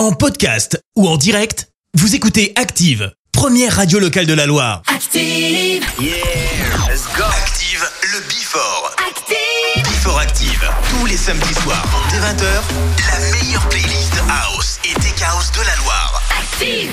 En podcast ou en direct, vous écoutez Active, première radio locale de la Loire. Active. Yeah, let's go. Active, le Before. Active. Before Active, tous les samedis soirs, dès 20h, la meilleure playlist house et tech house de la Loire. Active.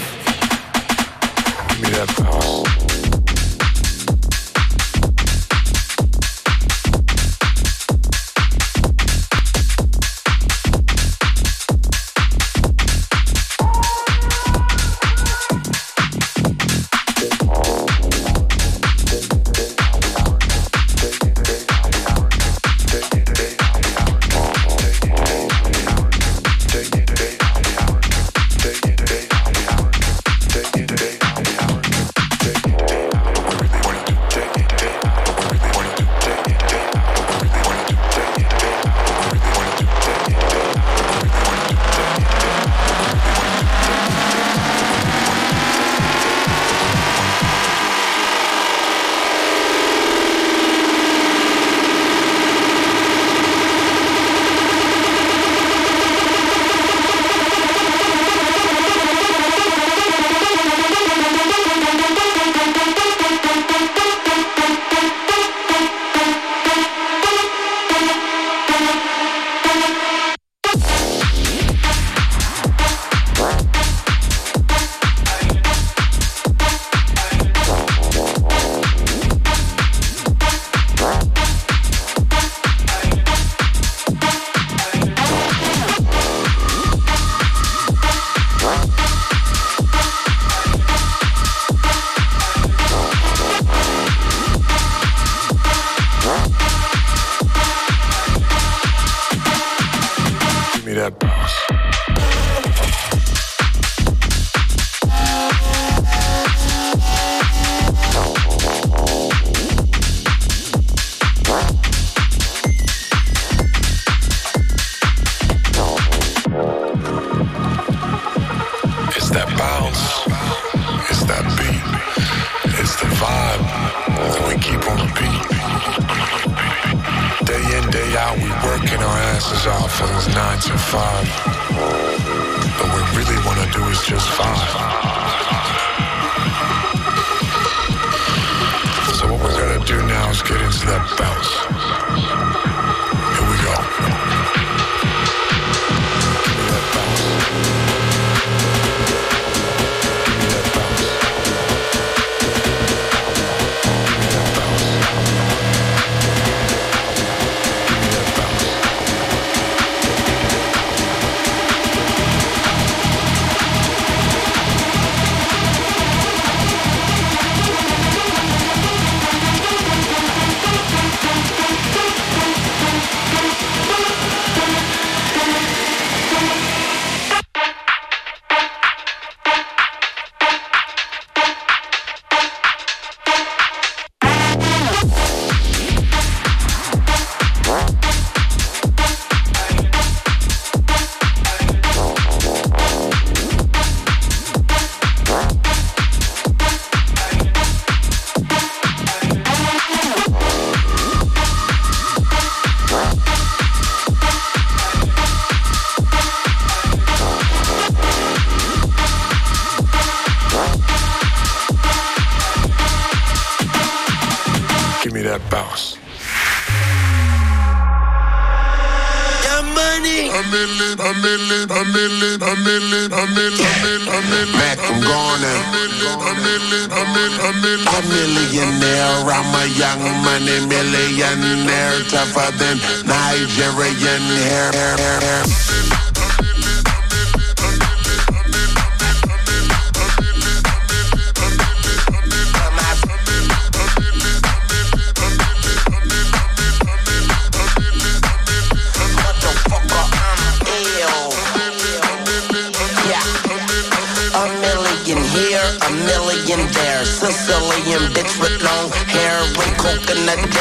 Young money millionaire, tougher than Nigerian hair. hair, hair.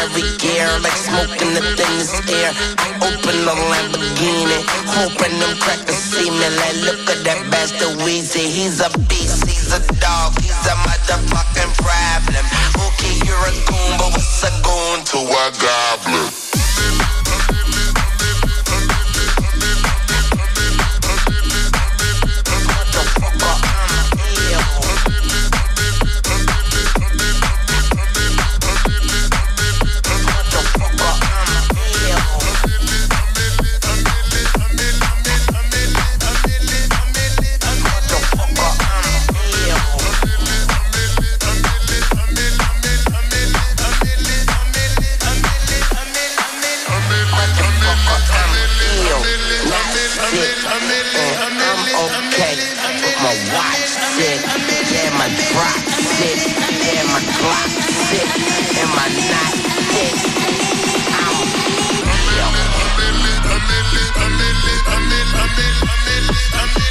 Every gear, like smoking the thinnest air. I open the Lamborghini, hoping them crackers see me. Like, look at that bastard Weezy. He's a beast, he's a dog, sick. My drop sick. My clock sick. And my knot. I'm real. I'm in it, I'm in it, I'm in it, I'm in it, I'm in it, I'm in it.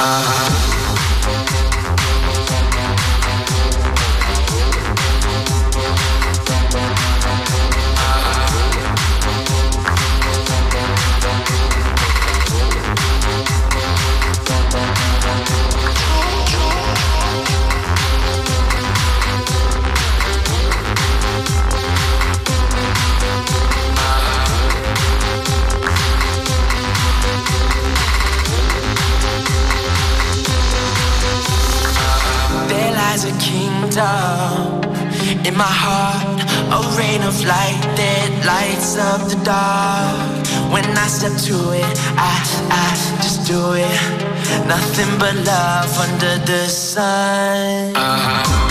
Uh. up in my heart. A rain of light that lights up the dark. When I step to it, I, I just do it. Nothing but love under the sun. Uh-huh.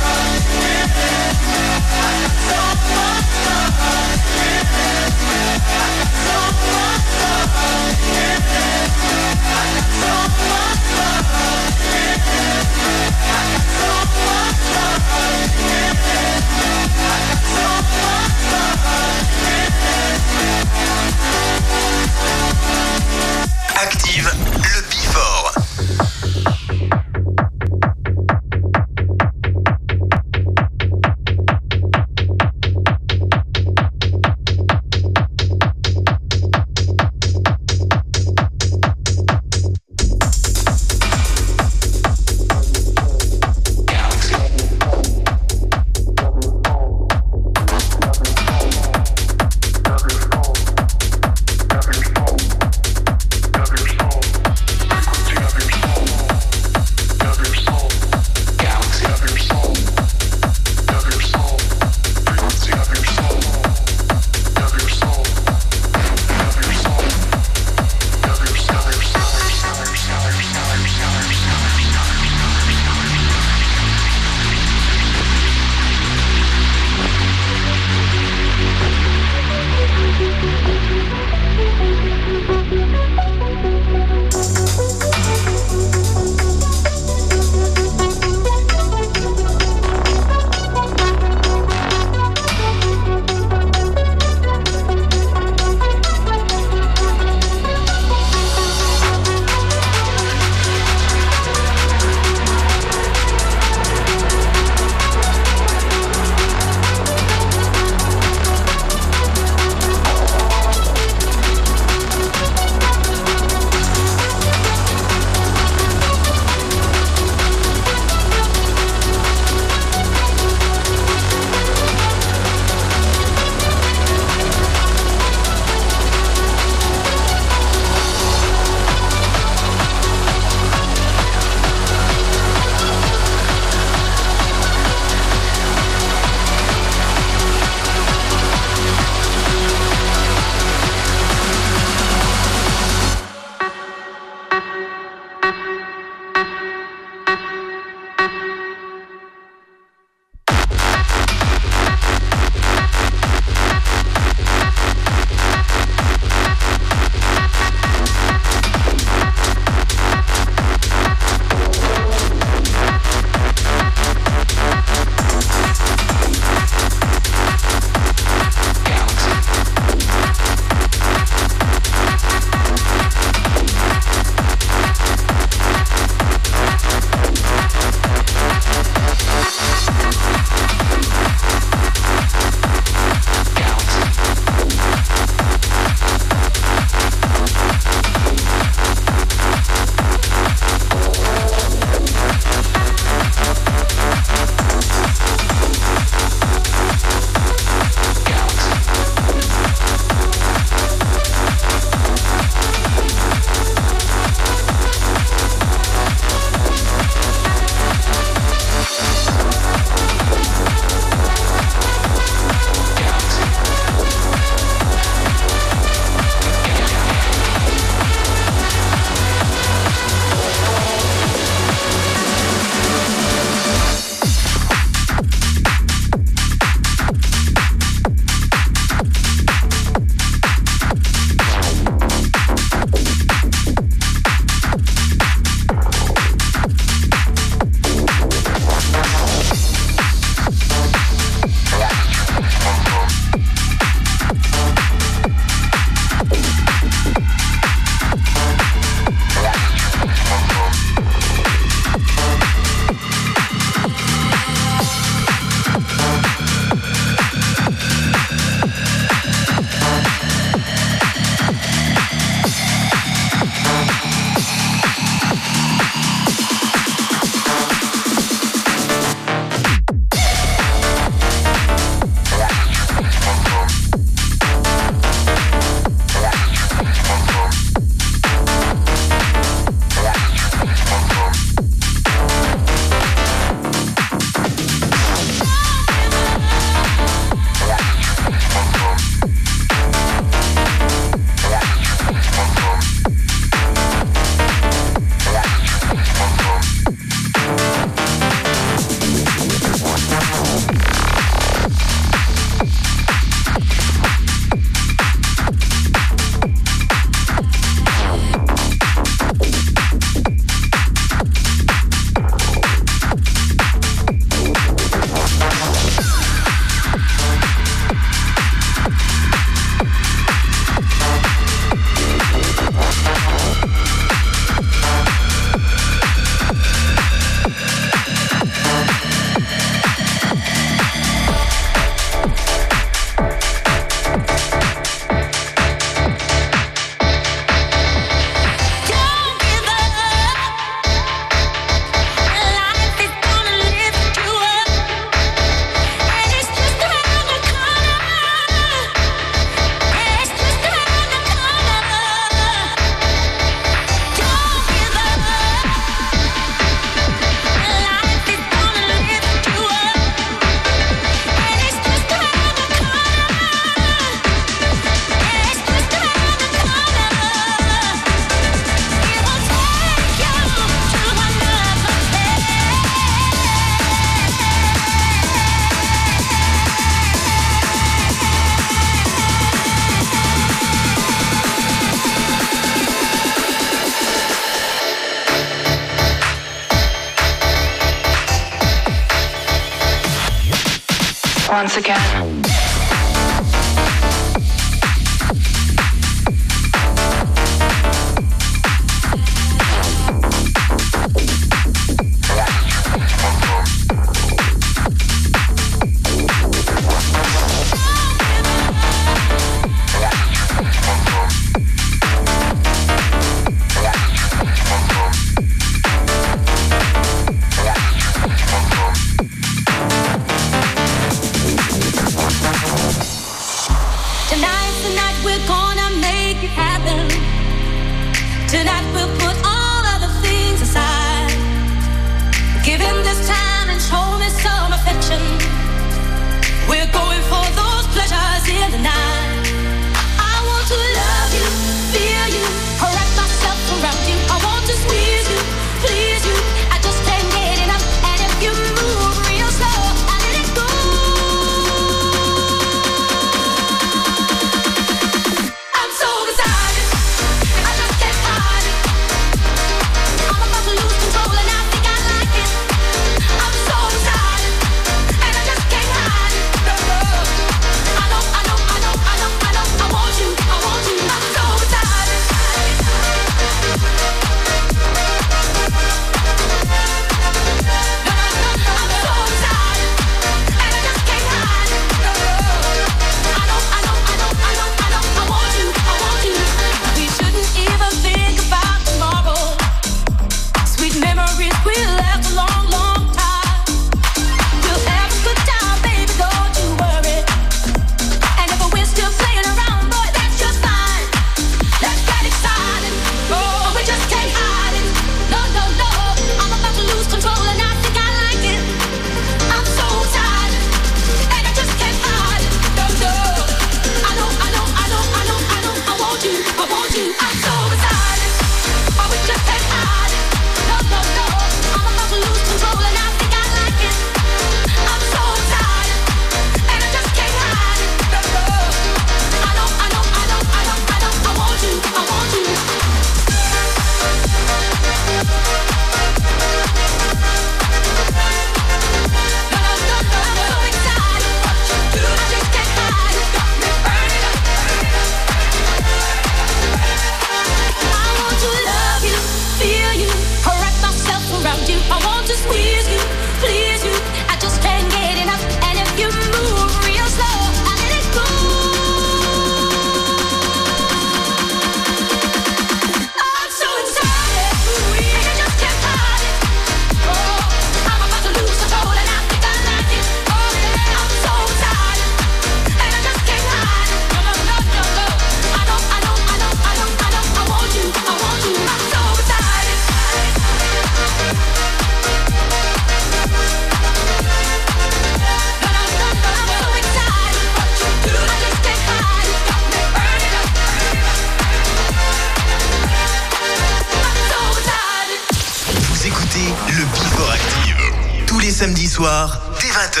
écoutez le Before Active. Tous les samedis soirs, dès 20h.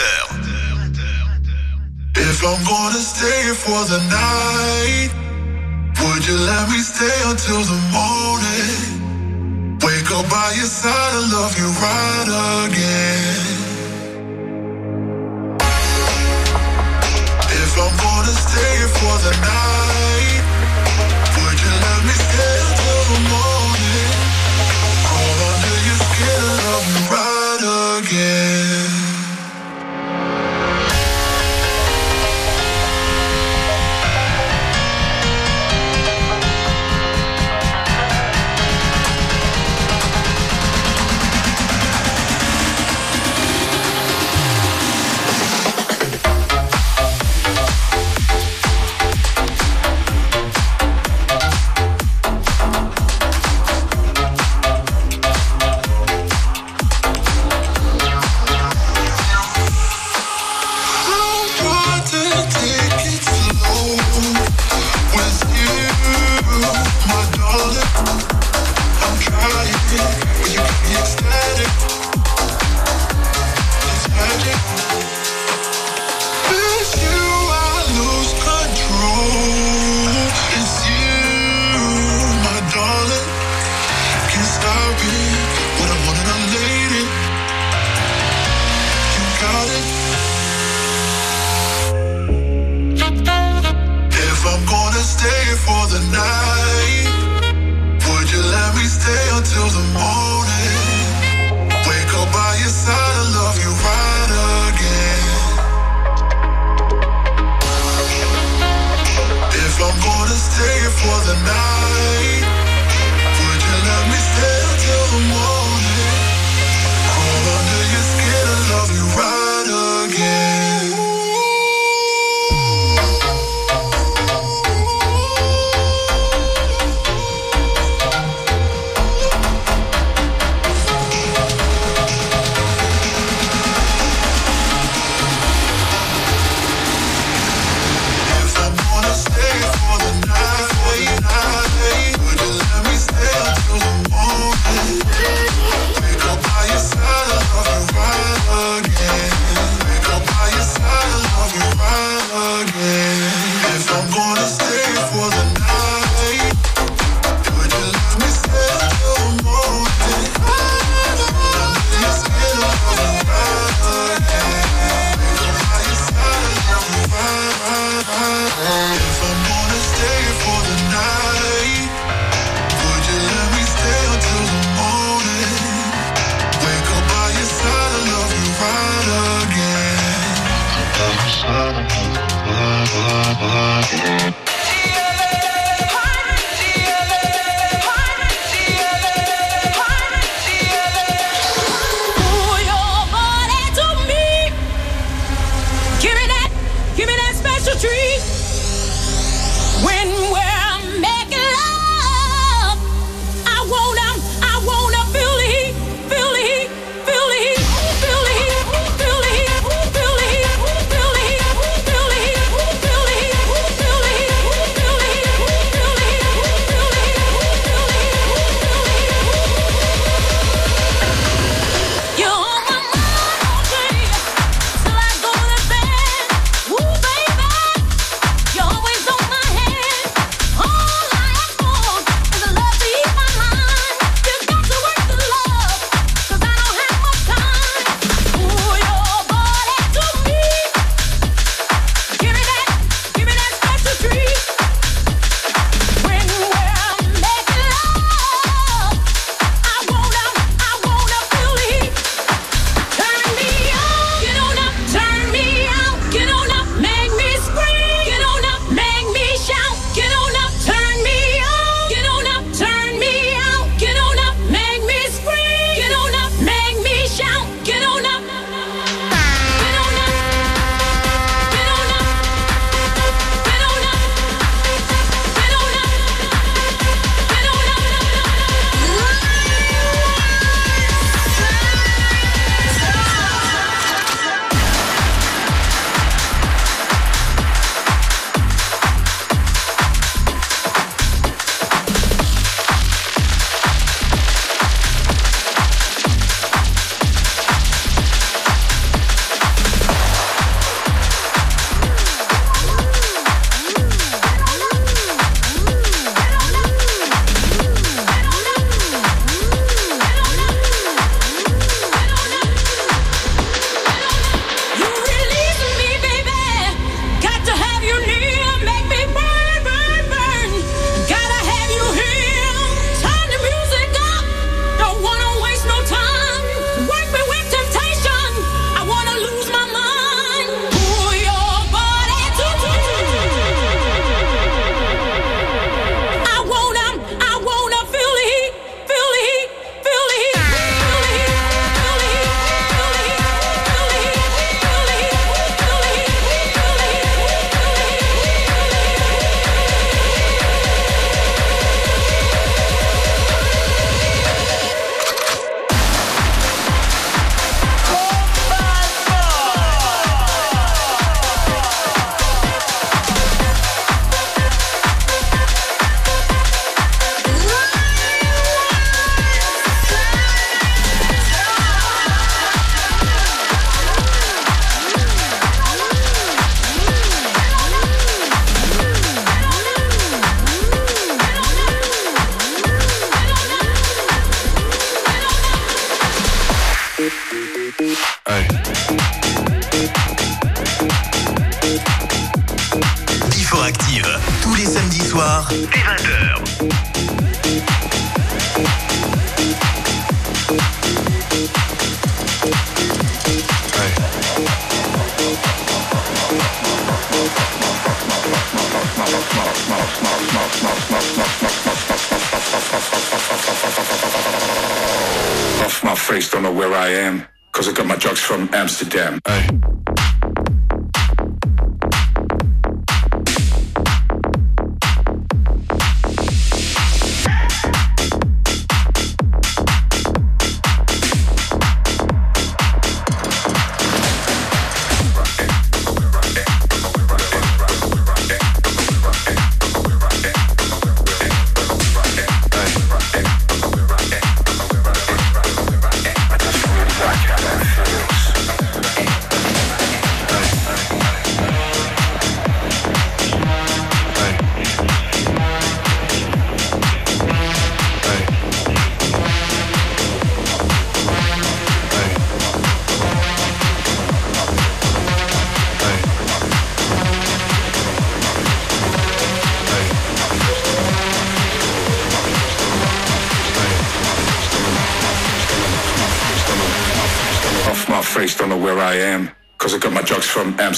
If I'm gonna stay for the night, would you let me stay until the morning? Wake up by your side and love you right again. If I'm gonna stay for the night. Yeah.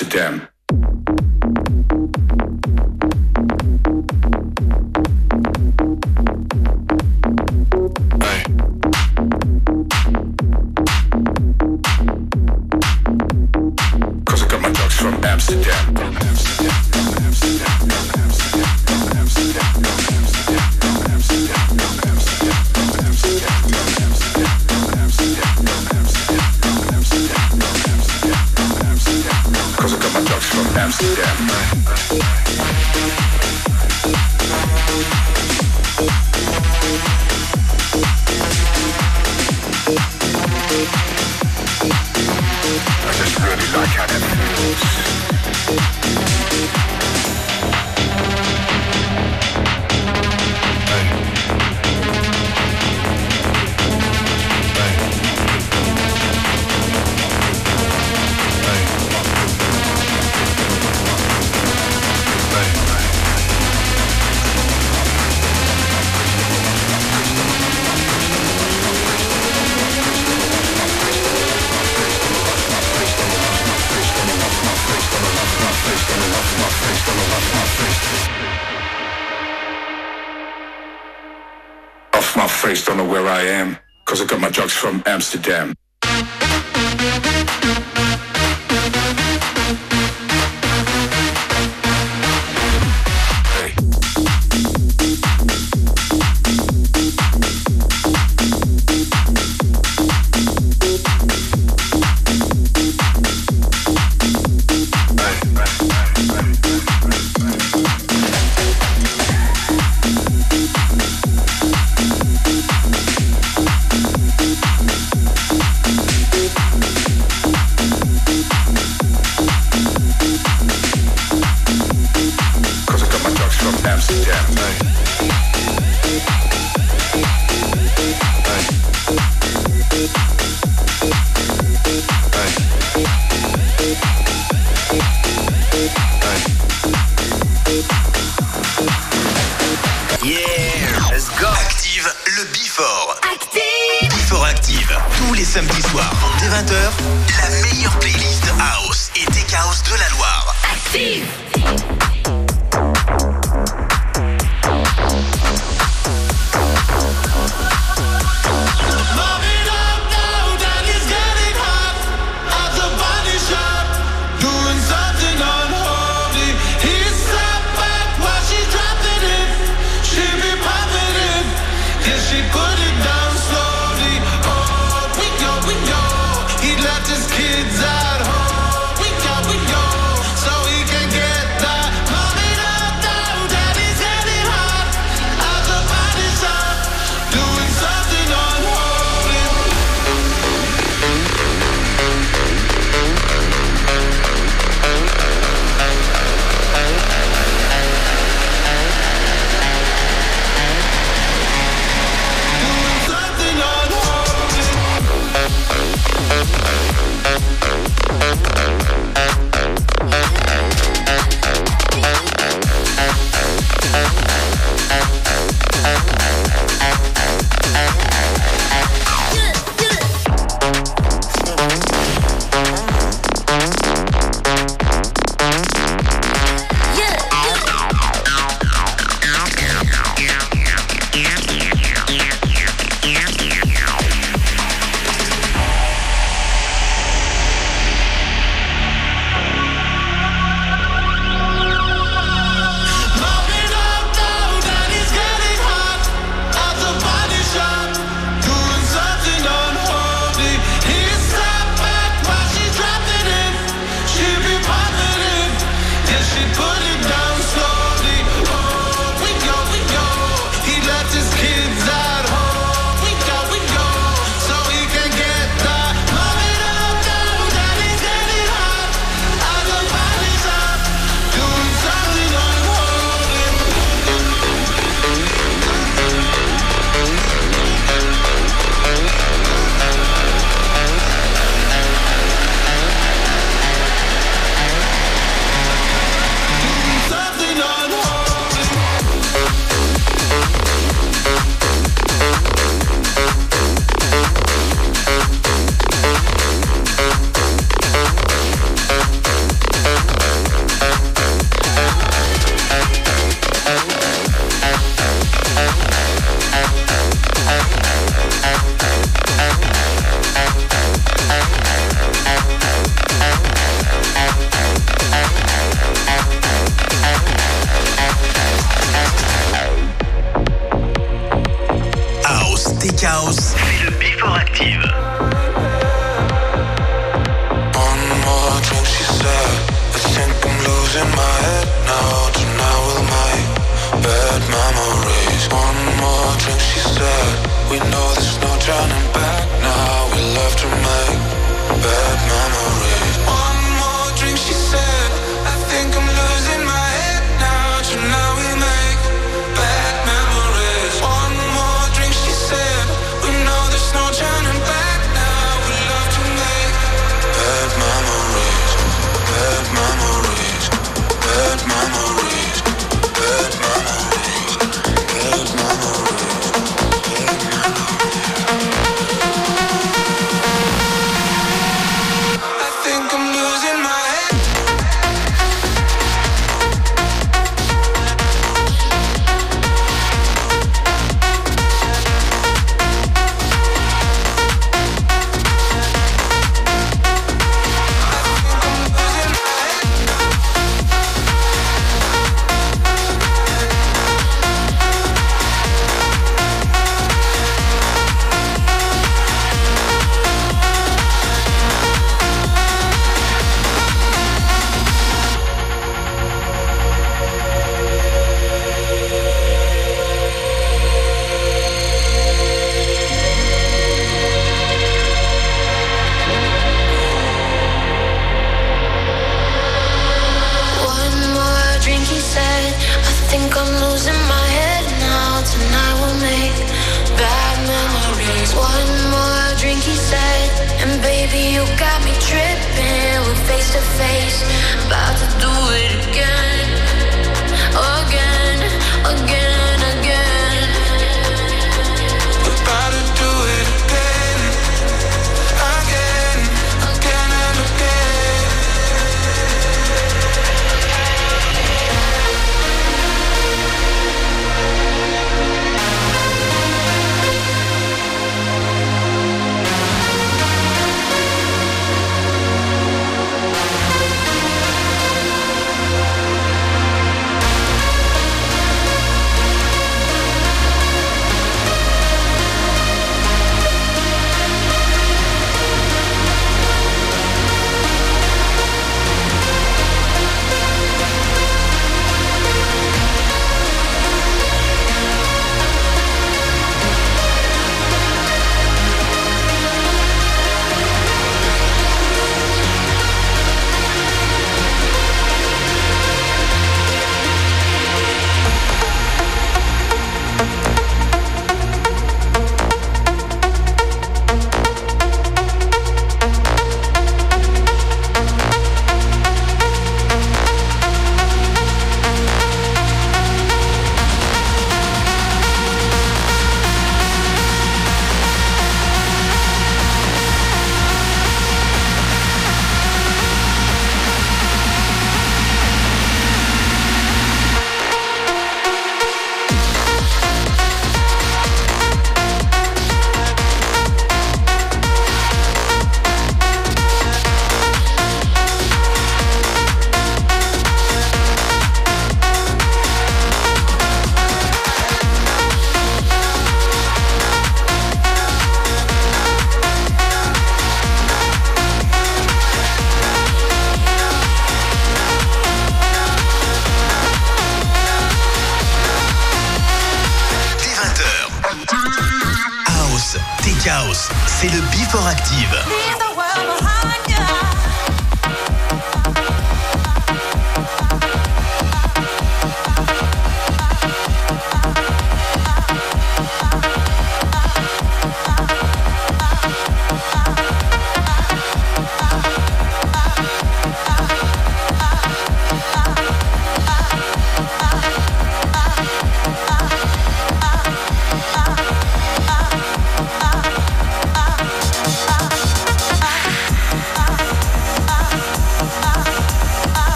Amsterdam.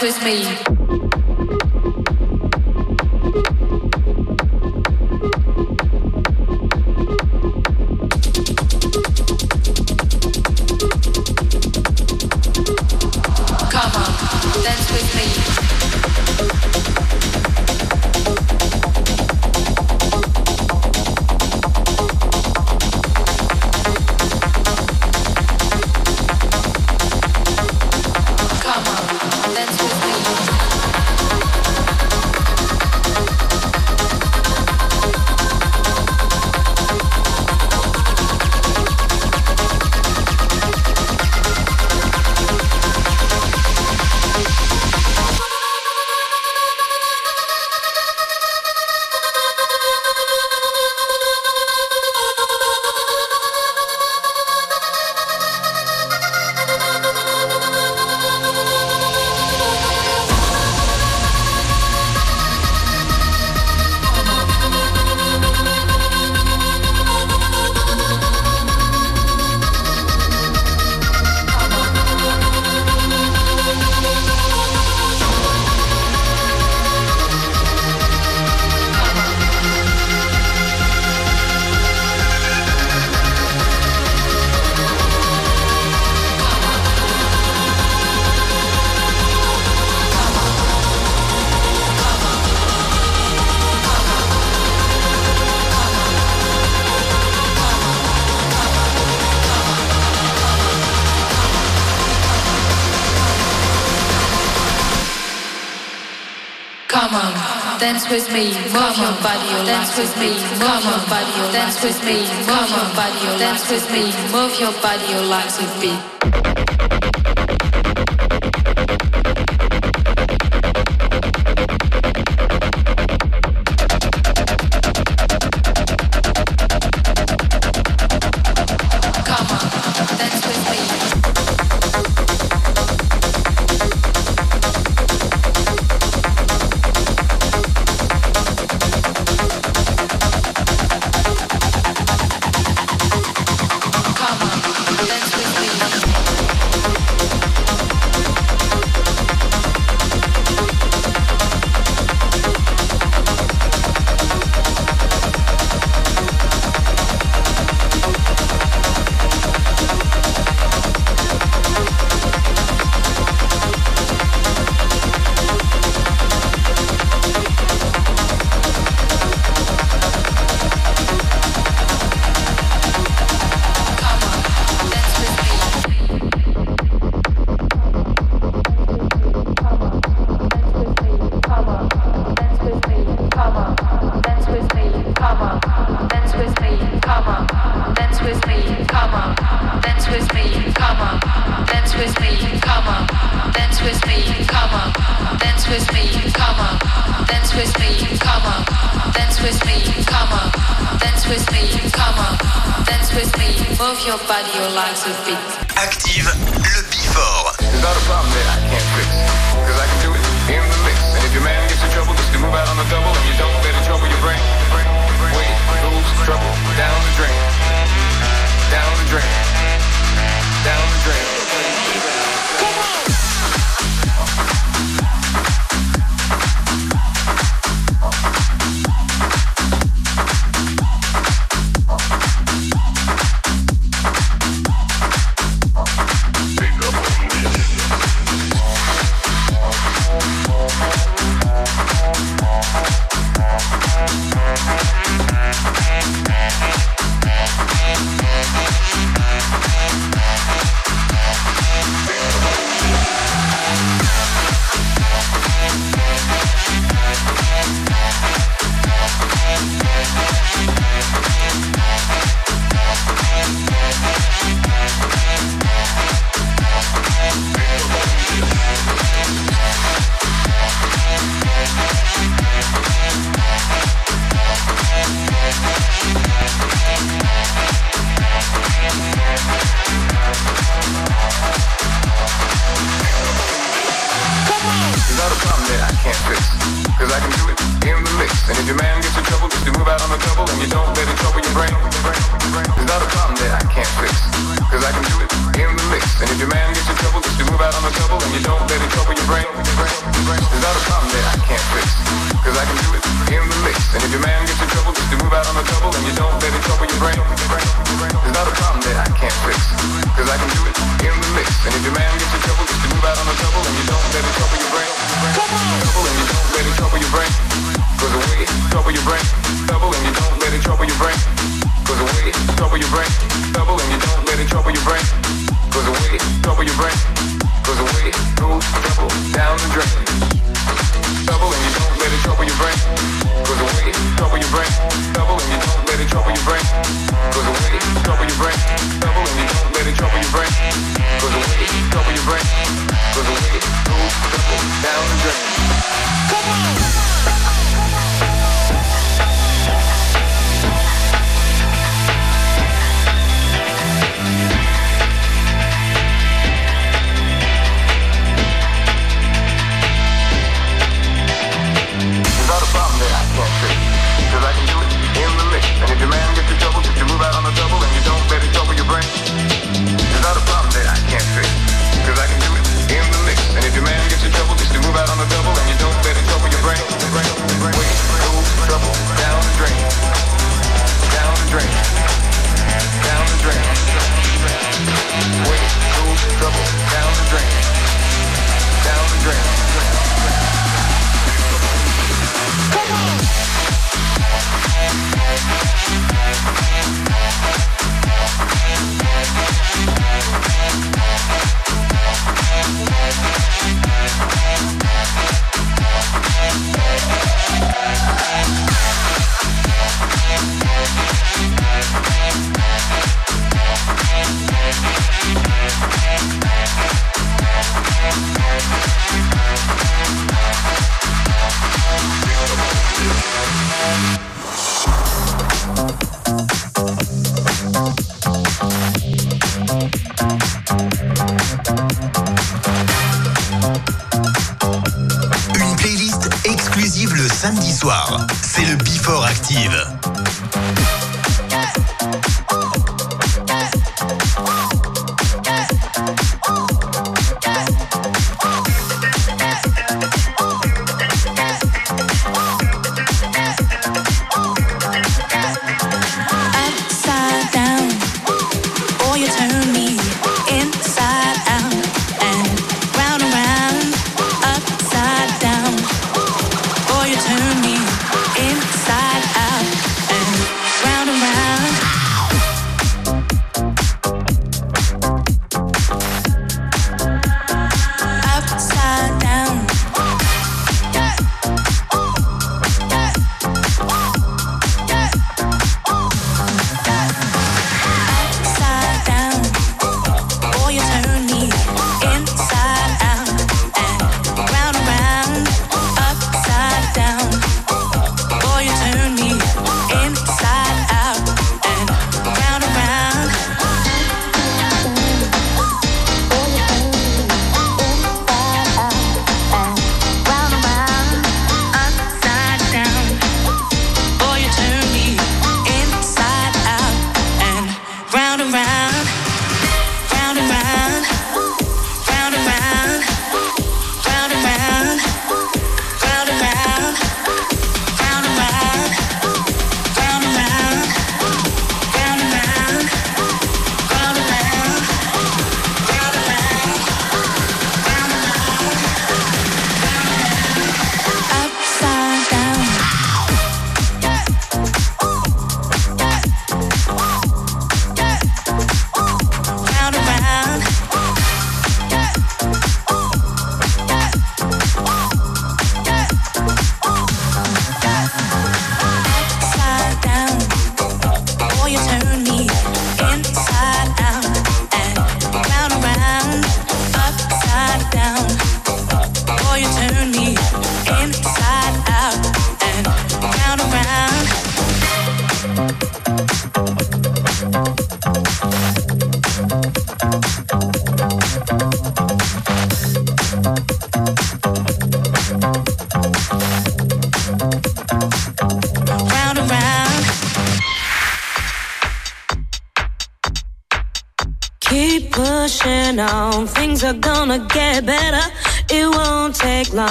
Dance with me. Dance with me, move your body, oh, dance with me, move your body, oh, dance with me, move your body, oh, dance with me, move your body, your legs a beat.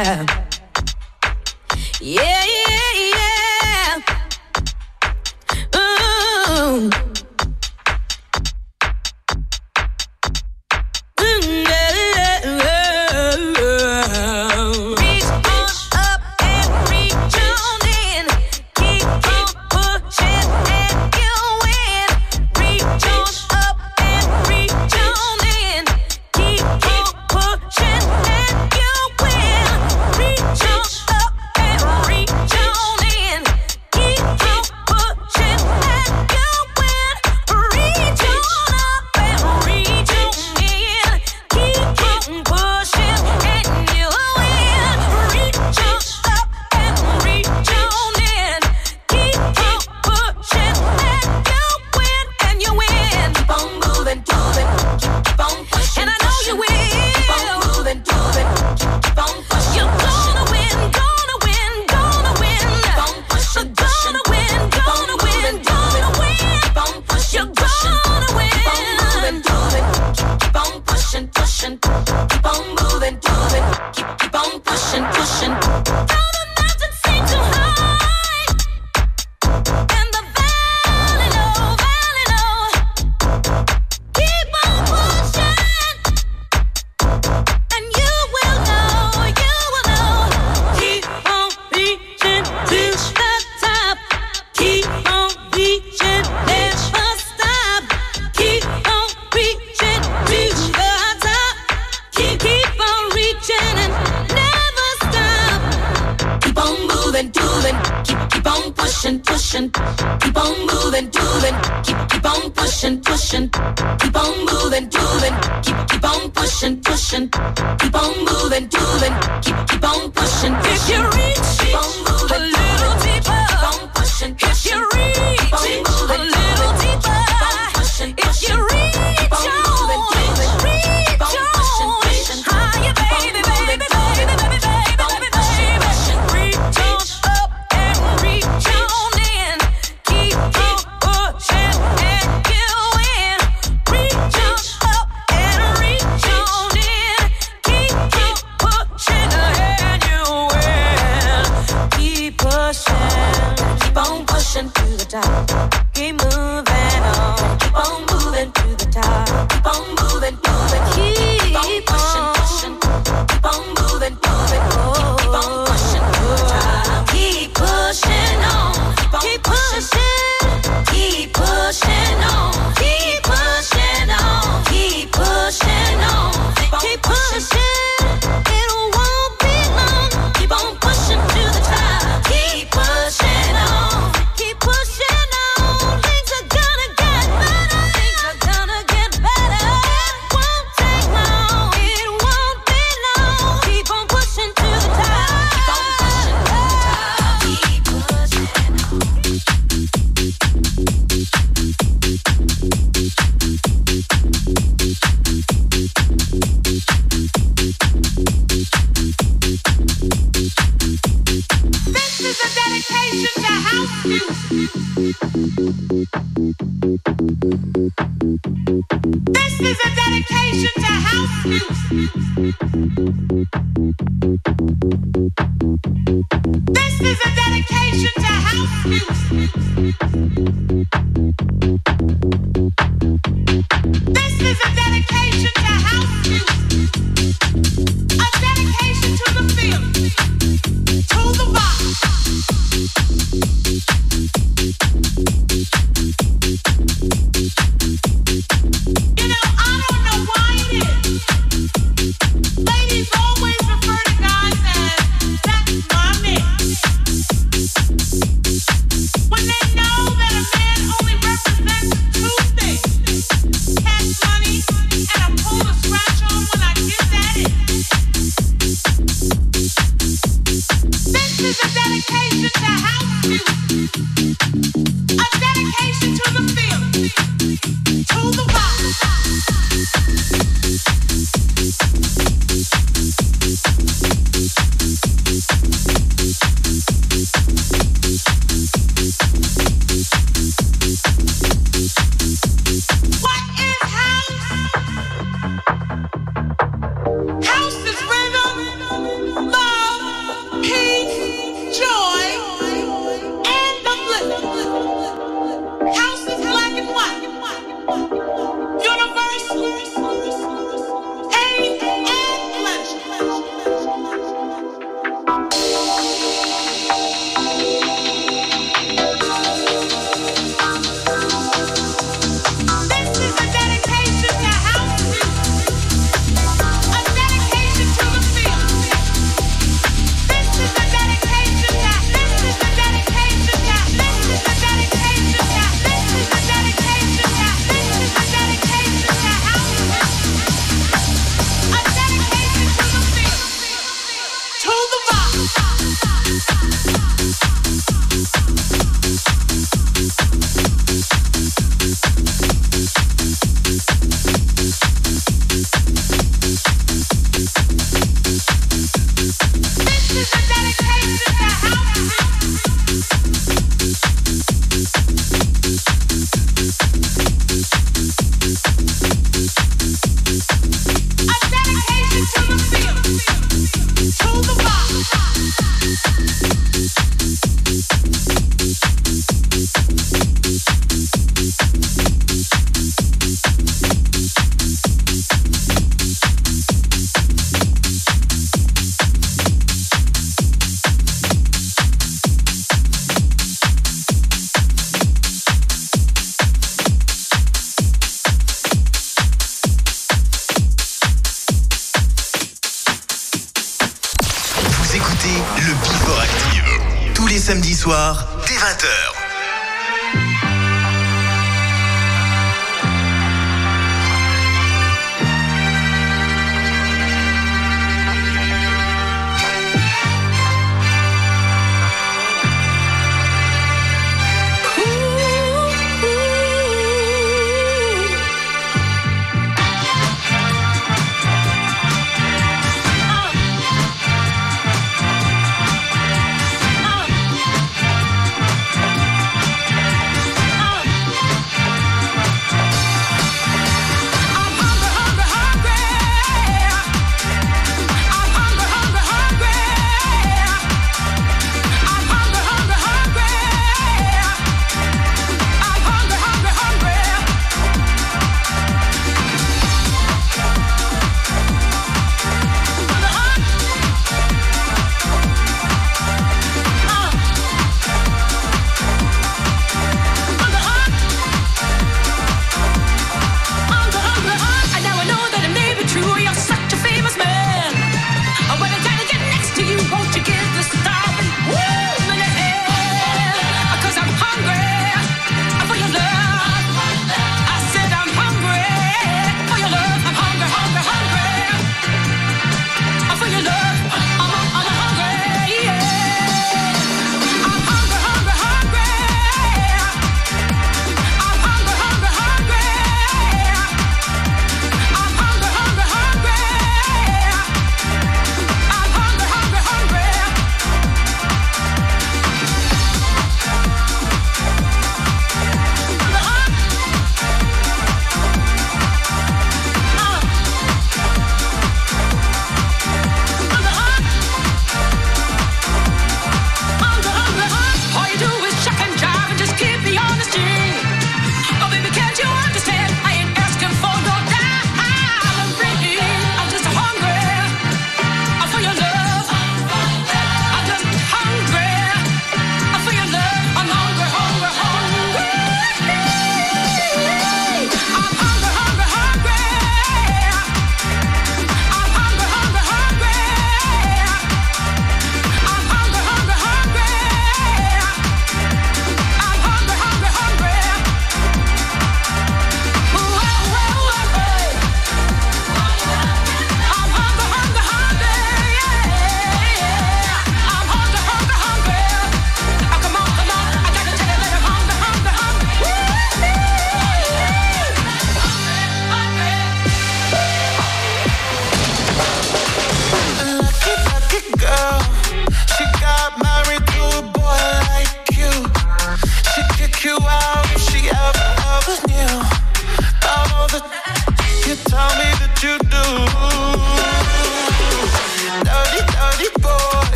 Yeah,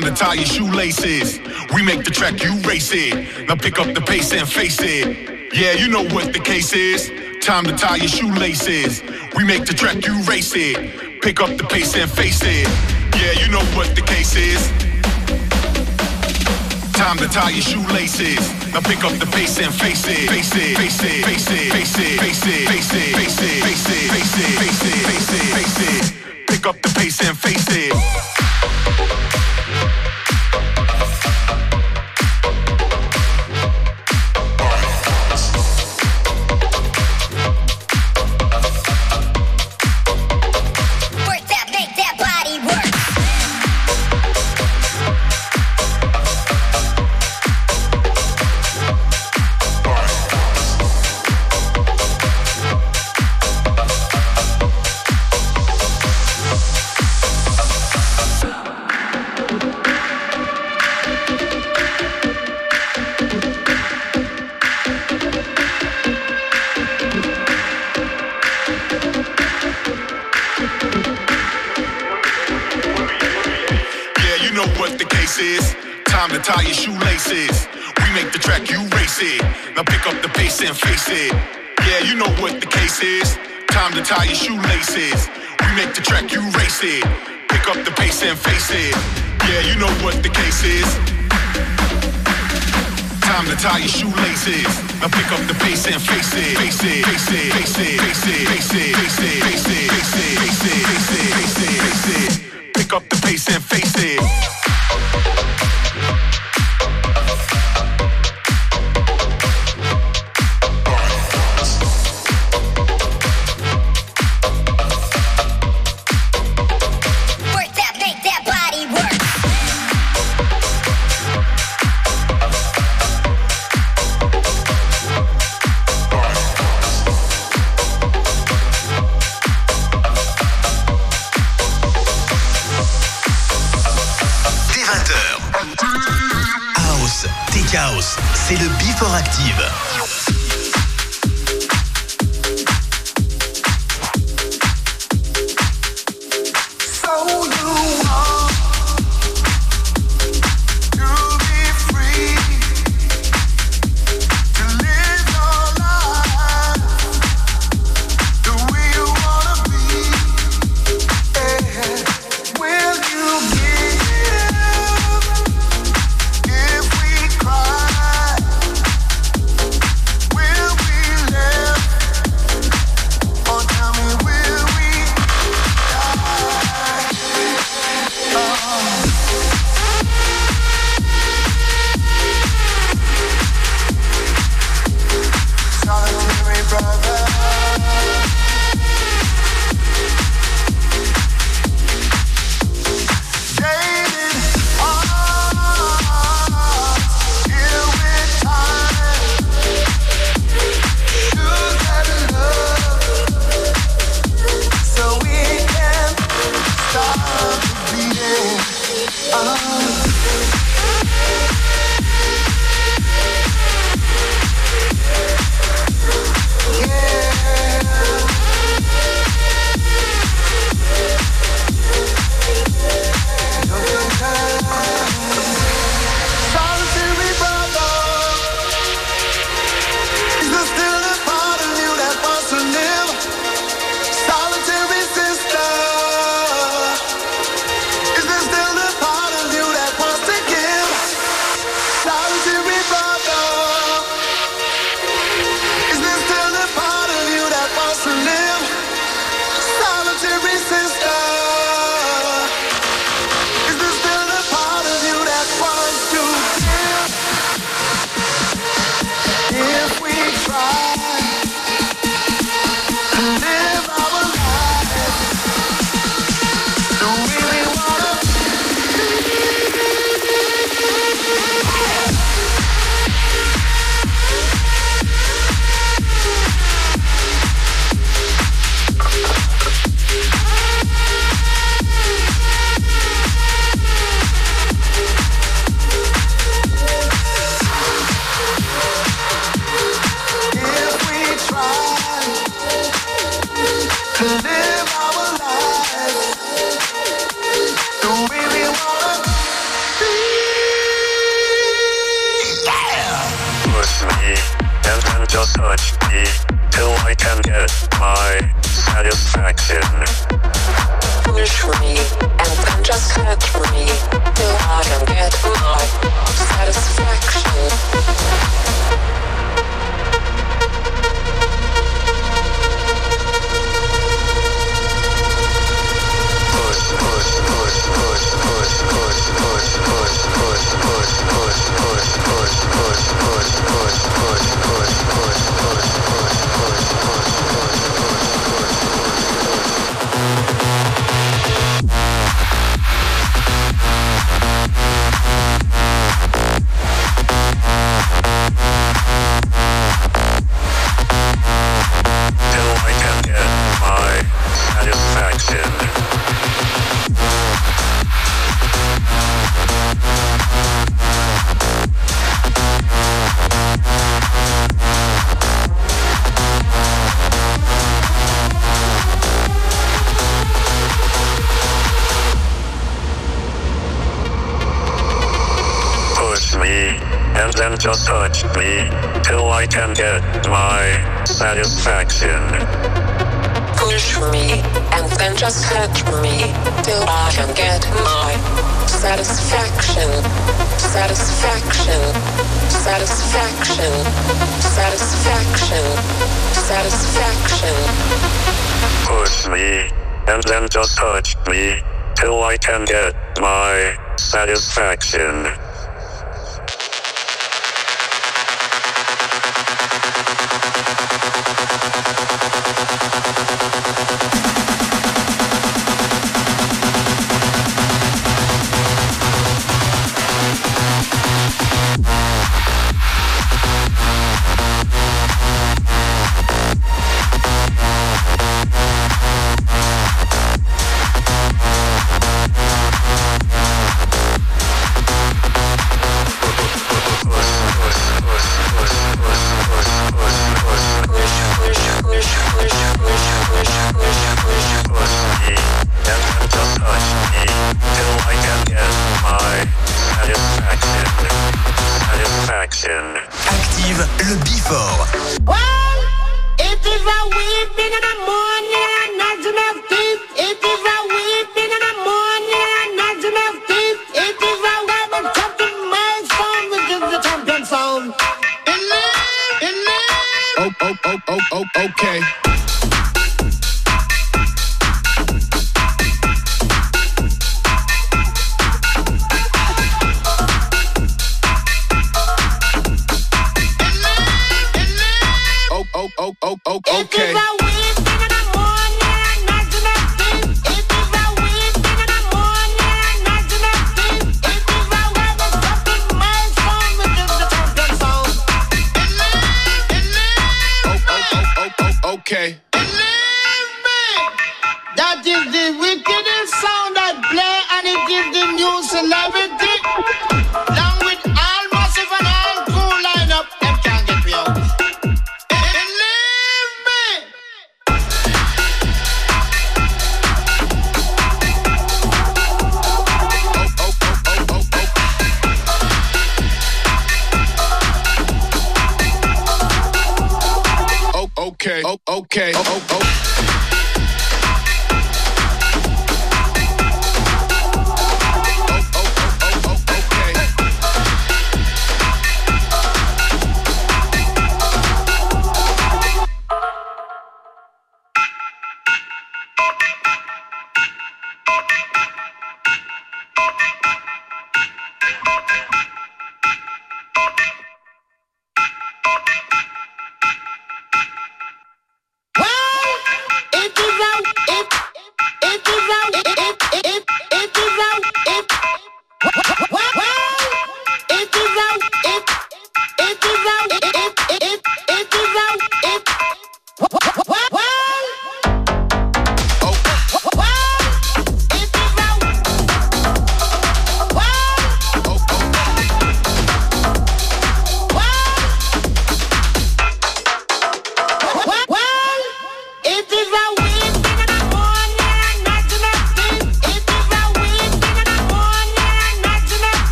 Time to tie your shoelaces. We make the track, you race it. Now pick up the pace and face it. Yeah, you know what the case is. Time to tie your shoelaces. We make the track, you race it. Pick up the pace and face it. Yeah, you know what the case is. Time to tie your shoelaces. Now pick up the pace and face it. Face it, face it, face it, face it, face it, face it, face it, face it, face it, face it, face it. Pick up the pace and face it. I pick up the pace and face it, face it, face it, face it, face it, face it, face it, face it, face it, face it, face it, face it, face it. Pick up the pace and face it.